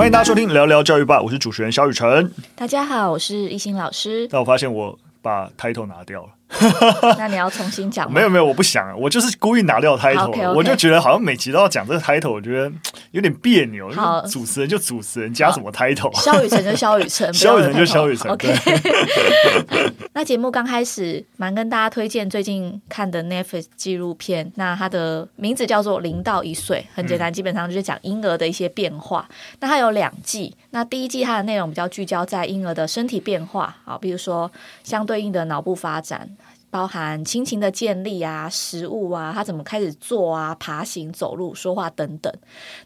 欢迎大家收听聊聊教育吧，我是主持人肖雨辰。大家好，我是一心老师。但我发现我把 title 拿掉了。那你要重新讲吗？没有没有，我不想，我就是故意拿掉 okay. 我就觉得好像每集都要讲这个 title，我觉得有点别扭。好，主持人就主持人，加什么 title？肖雨辰就肖雨辰，肖雨辰就肖雨辰。OK。那节目刚开始，蛮跟大家推荐最近看的 Netflix 纪录片，那它的名字叫做《零到一岁》，很简单，基本上就是讲婴儿的一些变化。嗯、那它有两季，那第一季它的内容比较聚焦在婴儿的身体变化，啊，比如说相对应的脑部发展。包含亲情的建立啊，食物啊，他怎么开始做啊，爬行、走路、说话等等。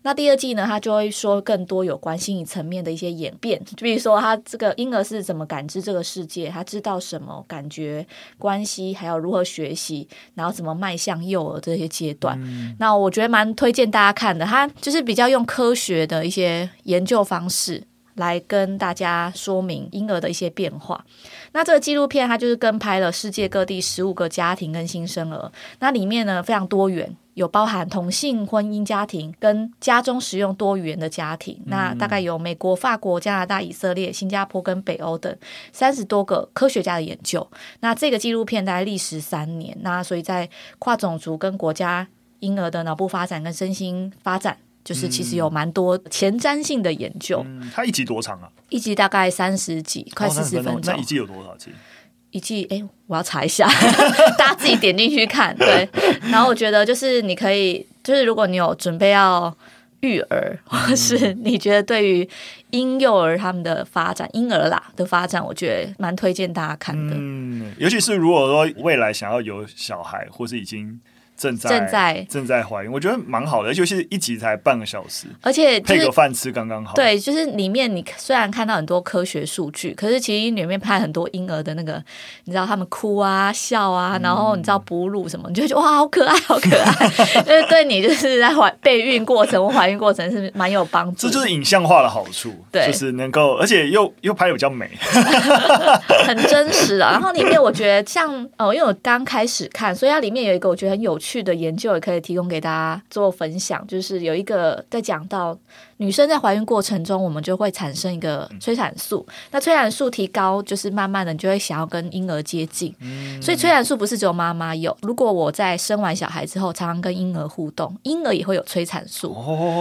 那第二季呢，他就会说更多有关心理层面的一些演变，就比如说他这个婴儿是怎么感知这个世界，他知道什么感觉、关系，还有如何学习，然后怎么迈向幼儿这些阶段。嗯。那我觉得蛮推荐大家看的，他就是比较用科学的一些研究方式。来跟大家说明婴儿的一些变化。那这个纪录片它就是跟拍了世界各地十五个家庭跟新生儿。那里面呢，非常多元，有包含同性婚姻家庭跟家中使用多语言的家庭。那大概有美国、法国、加拿大、以色列、新加坡跟北欧等三十多个科学家的研究。那这个纪录片大概历时三年。那所以在跨种族跟国家婴儿的脑部发展跟身心发展。就是其实有蛮多前瞻性的研究。嗯，它一集多长啊？一集大概三十几，快四十分钟。那一季有多少集？一季哎，我要查一下，大家自己点进去看。对，然后我觉得就是你可以，就是如果你有准备要育儿，或是你觉得对于婴幼儿他们的发展，婴儿啦的发展，我觉得蛮推荐大家看的。嗯，尤其是如果说未来想要有小孩，或是已经。正在正在正在怀孕，我觉得蛮好的，尤其是一集才半个小时，而且、就是、配个饭吃刚刚好。对，就是里面你虽然看到很多科学数据，可是其实里面拍很多婴儿的那个，你知道他们哭啊、笑啊，然后你知道哺乳什么，你就觉得哇，好可爱，好可爱，就是对你就是在怀备孕过程或怀孕过程是蛮有帮助。这就是影像化的好处，对，就是能够，而且又又拍的比较美，很真实啊。然后里面我觉得像哦，因为我刚开始看，所以它里面有一个我觉得很有趣的研究也可以提供给大家做分享，就是有一个在讲到女生在怀孕过程中，我们就会产生一个催产素，那催产素提高，就是慢慢的你就会想要跟婴儿接近，所以催产素不是只有妈妈有，如果我在生完小孩之后，常常跟婴儿互动，婴儿也会有催产素，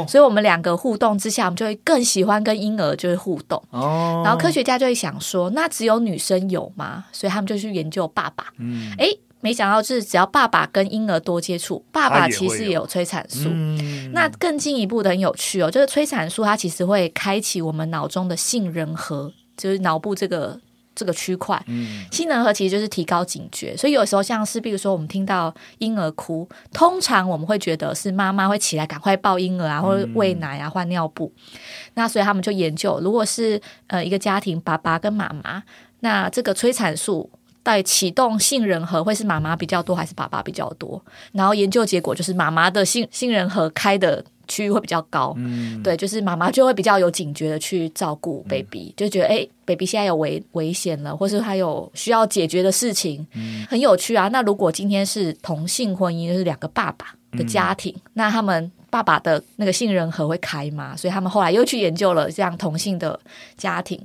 所以我们两个互动之下，我们就会更喜欢跟婴儿就是互动，然后科学家就会想说，那只有女生有吗？所以他们就去研究爸爸，嗯。哎。没想到，就是只要爸爸跟婴儿多接触，爸爸其实也有催产素。嗯、那更进一步的很有趣哦，就是催产素它其实会开启我们脑中的杏仁核，就是脑部这个这个区块。嗯、杏仁核其实就是提高警觉，所以有时候像是比如说我们听到婴儿哭，通常我们会觉得是妈妈会起来赶快抱婴儿啊，或者喂奶啊、换尿布。嗯、那所以他们就研究，如果是呃一个家庭，爸爸跟妈妈，那这个催产素。在启动杏仁核会是妈妈比较多还是爸爸比较多？然后研究结果就是妈妈的杏杏仁核开的区域会比较高，嗯，对，就是妈妈就会比较有警觉的去照顾 baby，嗯，就觉得哎，baby 现在有危危险了，或是他有需要解决的事情，嗯，很有趣啊。那如果今天是同性婚姻，就是两个爸爸的家庭，嗯，那他们爸爸的那个杏仁核会开吗？所以他们后来又去研究了这样同性的家庭，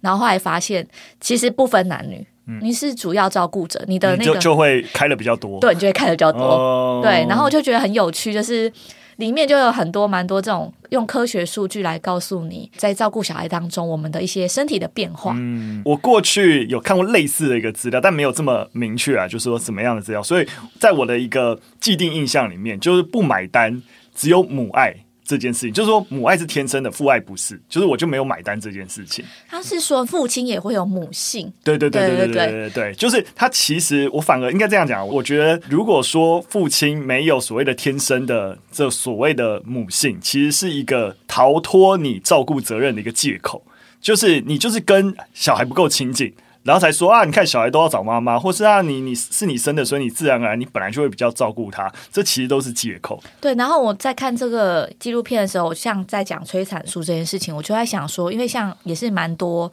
然后后来发现其实不分男女。你是主要照顾者，你的那个就就会开的比较多，对，你就会开的比较多，哦、对，然后我就觉得很有趣，就是里面就有很多蛮多这种用科学数据来告诉你，在照顾小孩当中，我们的一些身体的变化。嗯，我过去有看过类似的一个资料，但没有这么明确啊，就是说什么样的资料，所以在我的一个既定印象里面，就是不买单，只有母爱。这件事情就是说，母爱是天生的，父爱不是。就是我就没有买单这件事情。他是说父亲也会有母性，对对对对对对对对，对，就是他其实我反而应该这样讲，我觉得如果说父亲没有所谓的天生的这所谓的母性，其实是一个逃脱你照顾责任的一个借口，就是你就是跟小孩不够亲近。然后才说啊，你看小孩都要找妈妈，或是啊，你你是你生的，所以你自然而然你本来就会比较照顾他，这其实都是借口。对，然后我在看这个纪录片的时候，像在讲催产素这件事情，我就在想说，因为像也是蛮多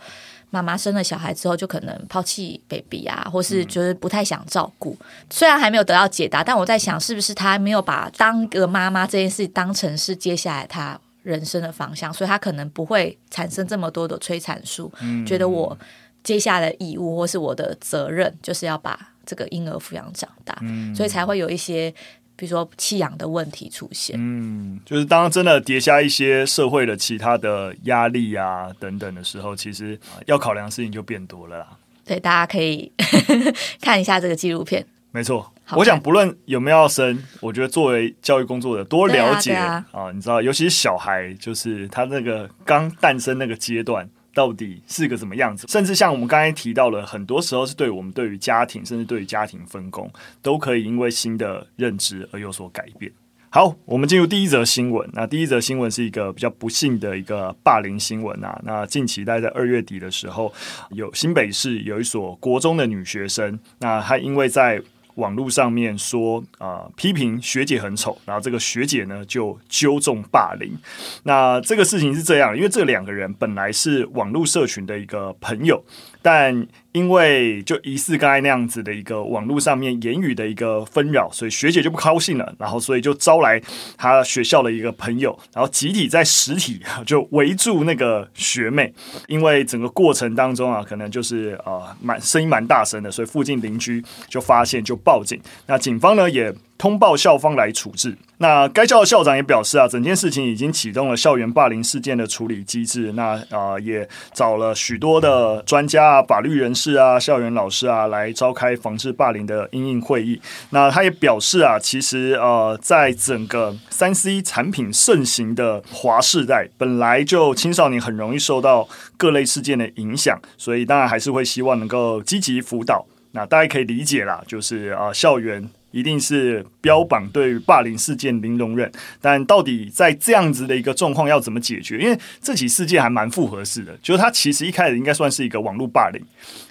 妈妈生了小孩之后就可能抛弃 baby 啊，或是就是不太想照顾。嗯、虽然还没有得到解答，但我在想，是不是他没有把当个妈妈这件事当成是接下来他。人生的方向，所以他可能不会产生这么多的催产素，嗯、觉得我接下来的义务或是我的责任就是要把这个婴儿抚养长大，嗯、所以才会有一些比如说弃养的问题出现。嗯，就是当真的叠加一些社会的其他的压力啊等等的时候，其实要考量的事情就变多了啦。对，大家可以 看一下这个纪录片。没错，我想不论有没有要生，我觉得作为教育工作者，多了解啊，啊，啊，你知道，尤其是小孩，就是他那个刚诞生那个阶段，到底是个怎么样子？甚至像我们刚才提到了，很多时候是对我们对于家庭，甚至对于家庭分工，都可以因为新的认知而有所改变。好，我们进入第一则新闻。那第一则新闻是一个比较不幸的一个霸凌新闻啊。那近期大概在二月底的时候，有新北市有一所国中的女学生，那她因为在网络上面说啊、批评学姐很丑，然后这个学姐呢就纠正霸凌。那这个事情是这样，因为这两个人本来是网络社群的一个朋友，但因为就疑似刚才那样子的一个网络上面言语的一个纷扰，所以学姐就不高兴了，然后所以就招来她学校的一个朋友，然后集体在实体就围住那个学妹，因为整个过程当中啊，可能就是呃蛮声音蛮大声的，所以附近邻居就发现就报警，那警方呢也通报校方来处置。那该校的校长也表示啊，整件事情已经启动了校园霸凌事件的处理机制。那啊、也找了许多的专家啊、法律人士啊、校园老师啊来召开防治霸凌的因应会议。那他也表示啊，其实呃，在整个三 C 产品盛行的华世代，本来就青少年很容易受到各类事件的影响，所以当然还是会希望能够积极辅导。那大家可以理解啦，就是啊、校园。一定是标榜对于霸凌事件零容忍，但到底在这样子的一个状况要怎么解决？因为这起事件还蛮复合式的，就是它其实一开始应该算是一个网络霸凌，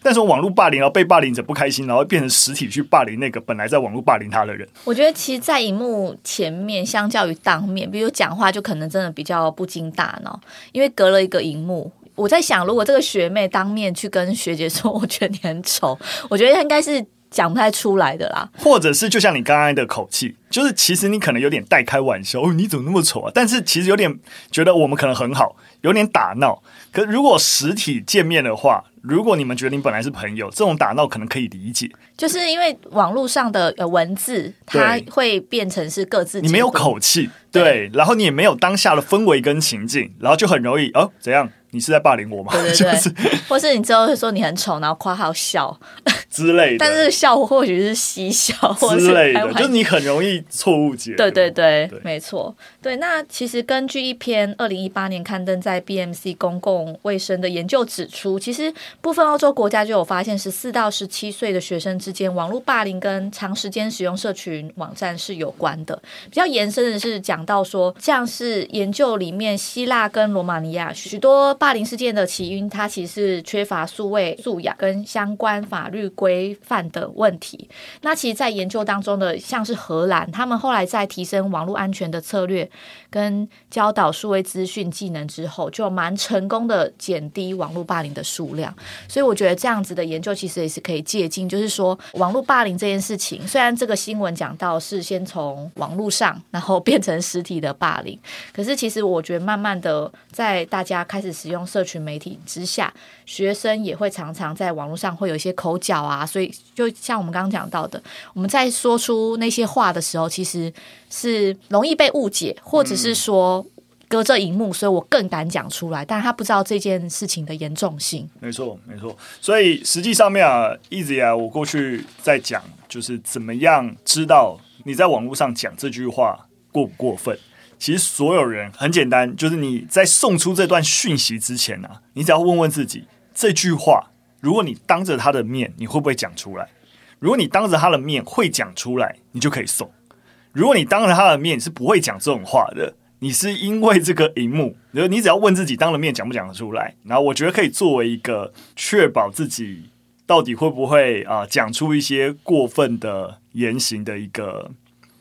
但是网络霸凌然后被霸凌者不开心，然后变成实体去霸凌那个本来在网络霸凌他的人。我觉得其实，在荧幕前面，相较于当面，比如讲话就可能真的比较不经大脑，因为隔了一个荧幕。我在想，如果这个学妹当面去跟学姐说，我觉得你很丑，我觉得应该是。讲不太出来的啦，或者是就像你刚刚的口气，就是其实你可能有点带开玩笑，哦，你怎么那么丑啊？但是其实有点觉得我们可能很好，有点打闹。可如果实体见面的话，如果你们觉得你本来是朋友，这种打闹可能可以理解，就是因为网络上的呃文字，它会变成是各自，你没有口气，对，对，然后你也没有当下的氛围跟情境，然后就很容易哦，怎样？你是在霸凌我吗？对对对，就是、或是你之后会说你很丑，然后夸号笑之类的，但是笑或许是嬉笑或之类的，就是你很容易错误解。对对对，对没错。对，那其实根据一篇二零一八年刊登在 BMC 公共卫生的研究指出，其实部分欧洲国家就有发现，十四到十七岁的学生之间网络霸凌跟长时间使用社群网站是有关的。比较延伸的是讲到说，像是研究里面希腊跟罗马尼亚许多。霸凌事件的起因，它其实是缺乏数位素养跟相关法律规范的问题。那其实，在研究当中的，像是荷兰，他们后来在提升网络安全的策略跟教导数位资讯技能之后，就蛮成功的减低网络霸凌的数量。所以，我觉得这样子的研究其实也是可以借鉴。就是说，网络霸凌这件事情，虽然这个新闻讲到是先从网络上，然后变成实体的霸凌，可是其实我觉得慢慢的，在大家开始使用社群媒体之下，学生也会常常在网络上会有一些口角啊，所以就像我们刚刚讲到的，我们在说出那些话的时候，其实是容易被误解，或者是说隔着荧幕，所以我更敢讲出来，但是他不知道这件事情的严重性。没错，没错。所以实际上面啊，一直以来我过去在讲，就是怎么样知道你在网络上讲这句话过不过分。其实所有人很简单，就是你在送出这段讯息之前呢、啊，你只要问问自己，这句话，如果你当着他的面，你会不会讲出来？如果你当着他的面会讲出来，你就可以送；如果你当着他的面是不会讲这种话的，你是因为这个荧幕，你你只要问自己，当了面讲不讲得出来？然后我觉得可以作为一个确保自己到底会不会啊、呃、讲出一些过分的言行的一个。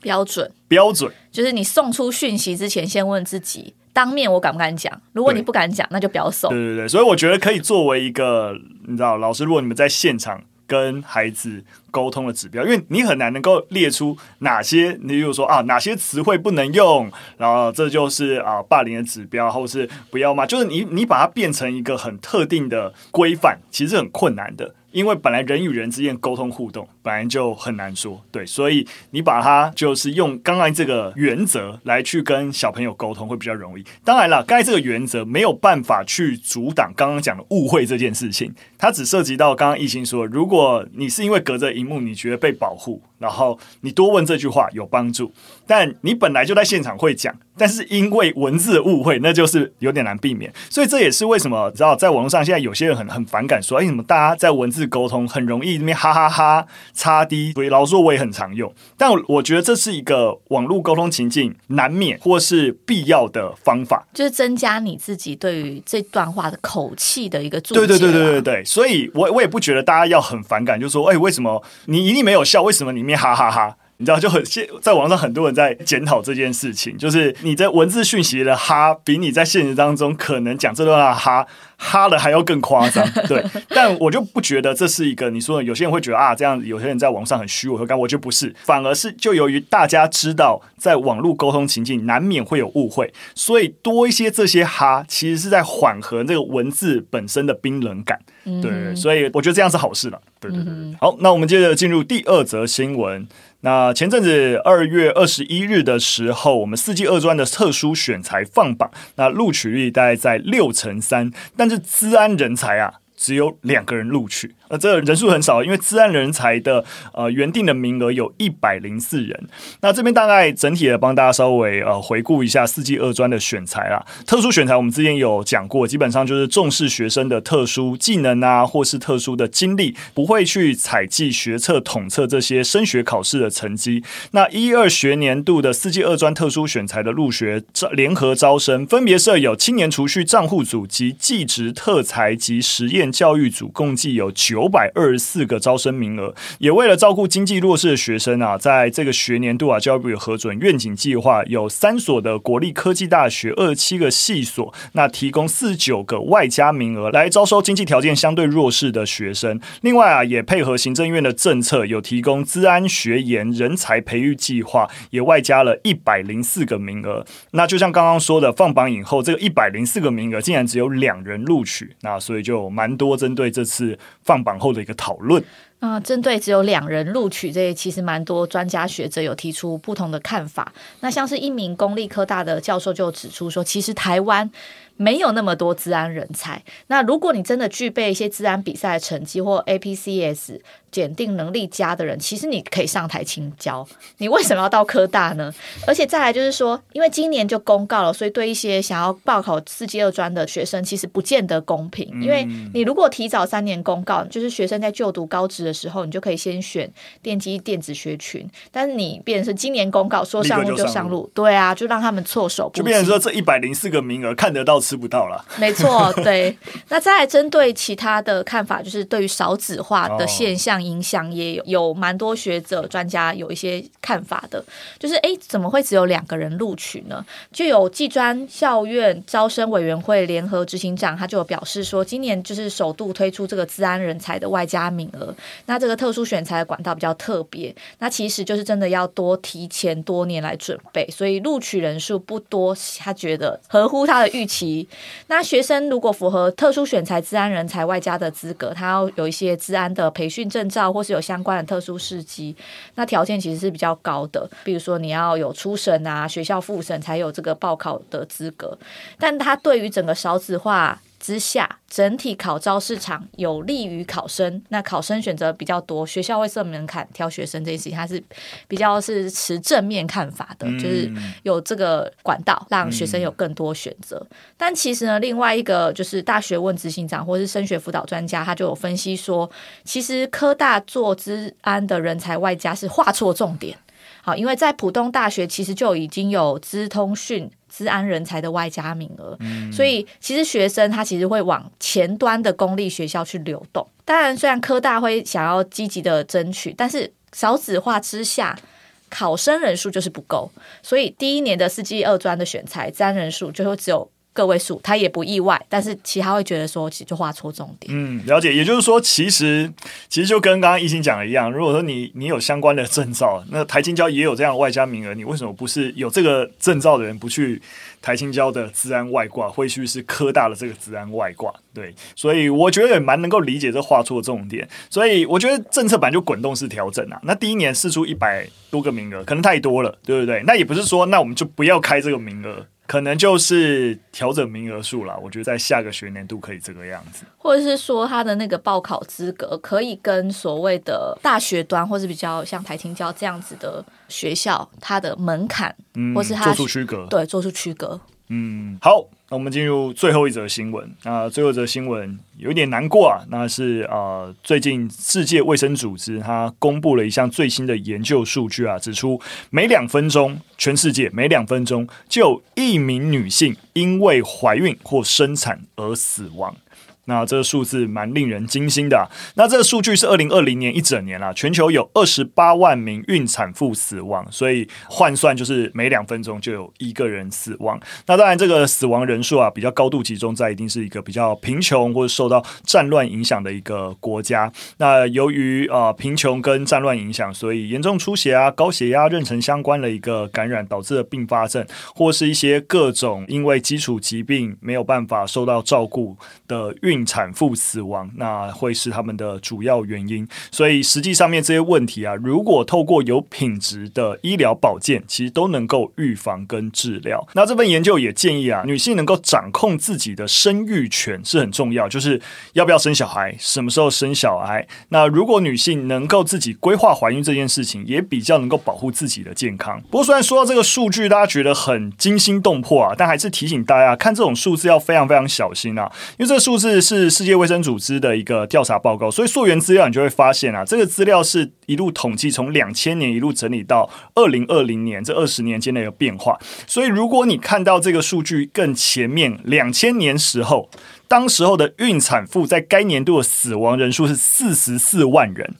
标准标准就是你送出讯息之前，先问自己，当面我敢不敢讲？如果你不敢讲，那就不要送。对对对，所以我觉得可以作为一个，你知道，老师，如果你们在现场跟孩子沟通的指标，因为你很难能够列出哪些，你比如说啊，哪些词汇不能用，然后这就是啊霸凌的指标，或是不要嘛，就是你你把它变成一个很特定的规范，其实很困难的。因为本来人与人之间沟通互动本来就很难说，对，所以你把它就是用刚刚这个原则来去跟小朋友沟通会比较容易。当然了，刚才这个原则没有办法去阻挡刚刚讲的误会这件事情，它只涉及到刚刚亦欣说，如果你是因为隔着荧幕你觉得被保护，然后你多问这句话有帮助，但你本来就在现场会讲。但是因为文字误会，那就是有点难避免，所以这也是为什么，你知道在网络上现在有些人很很反感说，哎，什么大家在文字沟通很容易那边哈哈哈擦低，所以老实说我也很常用，但我觉得这是一个网络沟通情境难免或是必要的方法，就是增加你自己对于这段话的口气的一个注解。对对对对对对，所以我我也不觉得大家要很反感，就是说，哎，为什么你一定没有笑？为什么里面哈哈哈？你知道，就很现在网上很多人在检讨这件事情，就是你在文字讯息的哈，比你在现实当中可能讲这段话哈哈的还要更夸张。对，但我就不觉得这是一个你说的，有些人会觉得啊，这样有些人在网上很虚伪和干，我觉得不是，反而是就由于大家知道在网络沟通情境难免会有误会，所以多一些这些哈，其实是在缓和这个文字本身的冰冷感。对，所以我觉得这样是好事了。对对对，好，那我们接着进入第二则新闻。那前阵子二月二十一日的时候，我们四季二专的特殊选材放榜，那录取率大概在六成三，但是资安人才啊，只有两个人录取。呃这人数很少，因为资安人才的呃原定的名额有一百零四人。那这边大概整体的帮大家稍微呃回顾一下四季二专的选材啦。特殊选材我们之前有讲过，基本上就是重视学生的特殊技能啊，或是特殊的经历，不会去采计学测统测这些升学考试的成绩。那一二学年度的四季二专特殊选材的入学招联合招生，分别设有青年储蓄账户组及技职特才及实验教育组，共计有九。九百二十四个招生名额，也为了照顾经济弱势的学生啊，在这个学年度啊，教育部核准愿景计划，有三所的国立科技大学，二十七个系所，那提供四十九个外加名额来招收经济条件相对弱势的学生。另外啊，也配合行政院的政策，有提供资安学研人才培育计划，也外加了一百零四个名额。那就像刚刚说的，放榜以后，这个一百零四个名额竟然只有两人录取，那所以就蛮多针对这次放榜。往后的一个讨论啊，针对只有两人录取这些，其实蛮多专家学者有提出不同的看法。那像是一名公立科大的教授就指出说，其实台湾没有那么多治安人才。那如果你真的具备一些治安比赛的成绩或 APCS。检定能力佳的人，其实你可以上台清教。你为什么要到科大呢？而且再来就是说，因为今年就公告了，所以对一些想要报考四技二专的学生，其实不见得公平。因为你如果提早三年公告，就是学生在就读高职的时候，你就可以先选电机电子学群。但是你变成是今年公告说上路就上路，对啊，就让他们措手不及。就变成说这一百零四个名额看得到吃不到了。没错，对。那再来针对其他的看法，就是对于少子化的 现象。影响也有有蛮多学者专家有一些看法的，就是哎，怎么会只有两个人录取呢？就有技专校院招生委员会联合执行长，他就有表示说，今年就是首度推出这个资安人才的外加名额，那这个特殊选才的管道比较特别，那其实就是真的要多提前多年来准备，所以录取人数不多，他觉得合乎他的预期。那学生如果符合特殊选才资安人才外加的资格，他要有一些资安的培训证。照或是有相关的特殊事迹，那条件其实是比较高的。比如说你要有初审啊，学校复审才有这个报考的资格。但它对于整个少子化之下，整体考招市场有利于考生，那考生选择比较多，学校会设门槛挑学生这件事情，他是比较是持正面看法的，嗯、就是有这个管道让学生有更多选择。嗯、但其实呢，另外一个就是大学问执行长或是升学辅导专家，他就有分析说，其实科大做资安的人才外加是画错重点。好，因为在普通大学其实就已经有资通讯。资安人才的外加名额，嗯、所以其实学生他其实会往前端的公立学校去流动。当然，虽然科大会想要积极的争取，但是少子化之下，考生人数就是不够，所以第一年的四技二专的选才资安人数就会只有个位数，他也不意外，但是其他会觉得说，其实就画错重点。嗯，了解。也就是说，其实其实就跟刚刚一心讲的一样，如果说你你有相关的证照，那台清交也有这样外加名额，你为什么不是有这个证照的人不去台清交的资安外挂，会去是科大的这个资安外挂？对，所以我觉得也蛮能够理解这画错重点。所以我觉得政策版就滚动式调整啊。那第一年试出一百多个名额，可能太多了，对不对？那也不是说那我们就不要开这个名额。可能就是调整名额数啦，我觉得在下个学年度可以这个样子，或者是说他的那个报考资格可以跟所谓的大学端，或是比较像台青教这样子的学校，它的门槛，嗯，或是他做出区隔，对，做出区隔。嗯，好，那我们进入最后一则新闻那，最后一则新闻有点难过啊，那是呃，最近世界卫生组织它公布了一项最新的研究数据啊，指出每两分钟，全世界每两分钟就有一名女性因为怀孕或生产而死亡。那这个数字蛮令人惊心的。那这个数据是二零二零年一整年啦，全球有二十八万名孕产妇死亡，所以换算就是每两分钟就有一个人死亡。那当然，这个死亡人数啊比较高度集中在一定是一个比较贫穷或者受到战乱影响的一个国家。那由于啊贫穷跟战乱影响，所以严重出血啊、高血压、妊娠相关的一个感染导致的并发症，或是一些各种因为基础疾病没有办法受到照顾的孕。产妇死亡，那会是他们的主要原因。所以实际上面这些问题啊，如果透过有品质的医疗保健，其实都能够预防跟治疗。那这份研究也建议啊，女性能够掌控自己的生育权是很重要，就是要不要生小孩，什么时候生小孩。那如果女性能够自己规划怀孕这件事情，也比较能够保护自己的健康。不过虽然说到这个数据，大家觉得很惊心动魄啊，但还是提醒大家看这种数字要非常非常小心啊，因为这个数字。是世界卫生组织的一个调查报告，所以溯源资料你就会发现啊，这个资料是一路统计，从两千年一路整理到二零二零年这二十年间的一个变化。所以如果你看到这个数据更前面两千年时候，当时候的孕产妇在该年度的死亡人数是四十四万人，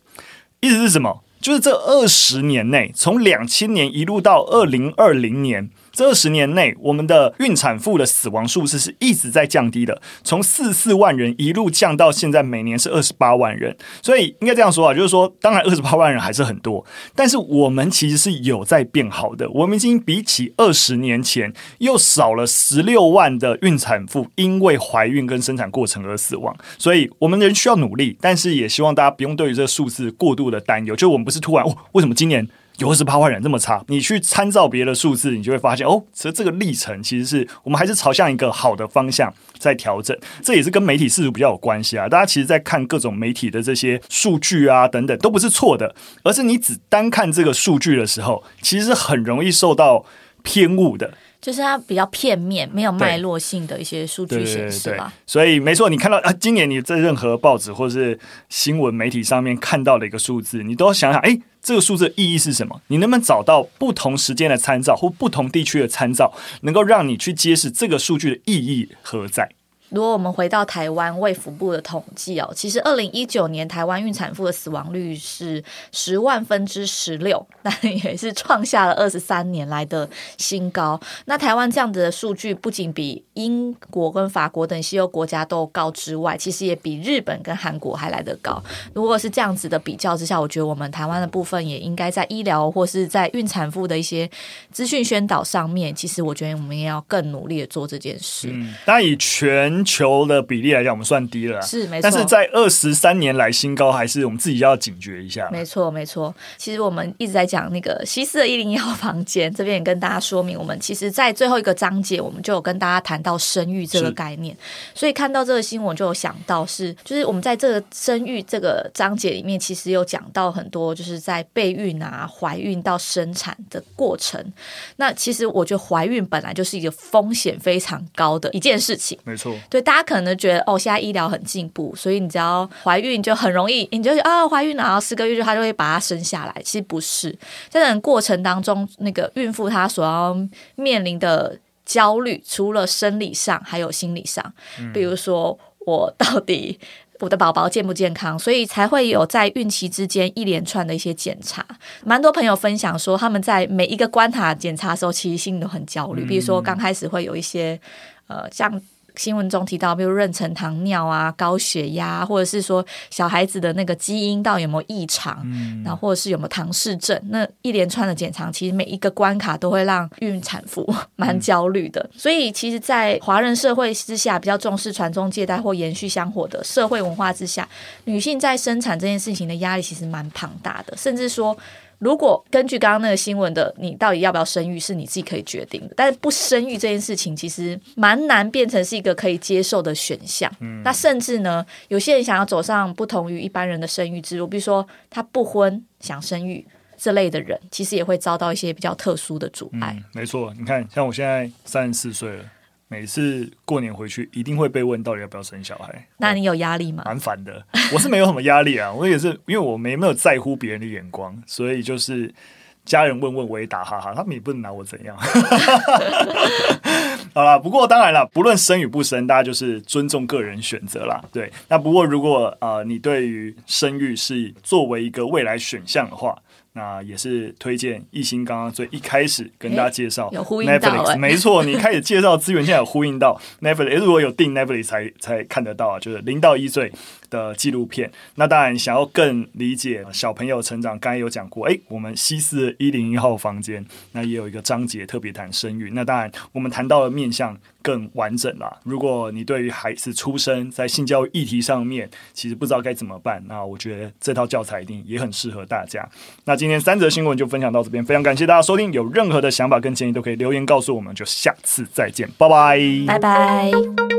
意思是什么？就是这二十年内，从两千年一路到二零二零年。这二十年内，我们的孕产妇的死亡数字是一直在降低的，从四四万人一路降到现在每年是二十八万人。所以应该这样说啊，就是说，当然二十八万人还是很多，但是我们其实是有在变好的。我们已经比起二十年前又少了十六万的孕产妇因为怀孕跟生产过程而死亡。所以我们仍需要努力，但是也希望大家不用对于这个数字过度的担忧。就我们不是突然哦，为什么今年？有二十八万人这么差，你去参照别的数字，你就会发现哦，其实这个历程其实是我们还是朝向一个好的方向在调整。这也是跟媒体事实比较有关系啊。大家其实，在看各种媒体的这些数据啊等等，都不是错的，而是你只单看这个数据的时候，其实是很容易受到偏误的。就是它比较片面，没有脉络性的一些数据显示吧。所以没错，你看到啊，今年你在任何报纸或是新闻媒体上面看到的一个数字，你都要想想，哎。这个数字的意义是什么？你能不能找到不同时间的参照或不同地区的参照，能够让你去揭示这个数据的意义何在？如果我们回到台湾卫福部的统计哦，其实二零一九年台湾孕产妇的死亡率是十万分之十六，那也是创下了二十三年来的新高。那台湾这样子的数据不仅比英国跟法国等西欧国家都高之外，其实也比日本跟韩国还来得高。如果是这样子的比较之下，我觉得我们台湾的部分也应该在医疗或是在孕产妇的一些资讯宣导上面，其实我觉得我们也要更努力的做这件事。嗯，那以全全球的比例来讲，我们算低了，是没错。但是在二十三年来新高，还是我们自己要警觉一下。没错，没错。其实我们一直在讲那个西斯的一零一号房间，这边也跟大家说明，我们其实，在最后一个章节，我们就有跟大家谈到生育这个概念。所以看到这个新闻，就有想到是，就是我们在这个生育这个章节里面，其实有讲到很多，就是在备孕啊、怀孕到生产的过程。那其实我觉得怀孕本来就是一个风险非常高的一件事情。没错。对，大家可能觉得哦，现在医疗很进步，所以你只要怀孕就很容易，你就啊怀孕了，然后四个月就他就会把它生下来。其实不是，在这个过程当中，那个孕妇她所要面临的焦虑，除了生理上，还有心理上。比如说，我到底我的宝宝健不健康？所以才会有在孕期之间一连串的一些检查。蛮多朋友分享说，他们在每一个关卡检查的时候，其实心里都很焦虑。比如说，刚开始会有一些。呃，像。新闻中提到，比如妊娠糖尿啊、高血压，或者是说小孩子的那个基因到底有没有异常，嗯，然后或者是有没有唐氏症，那一连串的检查，其实每一个关卡都会让孕产妇 蛮焦虑的。嗯、所以，其实，在华人社会之下，比较重视传宗接代或延续香火的社会文化之下，女性在生产这件事情的压力其实蛮庞大的，甚至说。如果根据刚刚那个新闻的，你到底要不要生育是你自己可以决定的，但是不生育这件事情其实蛮难变成是一个可以接受的选项。嗯，那甚至呢，有些人想要走上不同于一般人的生育之路，比如说他不婚想生育这类的人，其实也会遭到一些比较特殊的阻碍。嗯，没错，你看，像我现在三十四岁了。每次过年回去，一定会被问到底要不要生小孩。那你有压力吗？蛮烦的，我是没有什么压力啊。我也是，因为我没没有在乎别人的眼光，所以就是家人问问我也打哈哈，他们也不能拿我怎样。好啦，不过当然了，不论生与不生，大家就是尊重个人选择啦。对，那不过如果呃你对于生育是作为一个未来选项的话。那也是推荐艺兴刚刚最一开始跟大家介绍 Netflix，没错，你开始介绍资源，现在有呼应到 Netflix，如果有订 Netflix 才才看得到啊，就是零到一岁的纪录片。那当然想要更理解小朋友成长，刚才有讲过，哎，我们西四一零一号房间那也有一个章节特别谈生育。那当然我们谈到了面向。更完整啦。如果你对于孩子出生在性教育议题上面，其实不知道该怎么办，那我觉得这套教材一定也很适合大家。那今天三则新闻就分享到这边，非常感谢大家收听。有任何的想法跟建议，都可以留言告诉我们。就下次再见，拜拜，拜拜。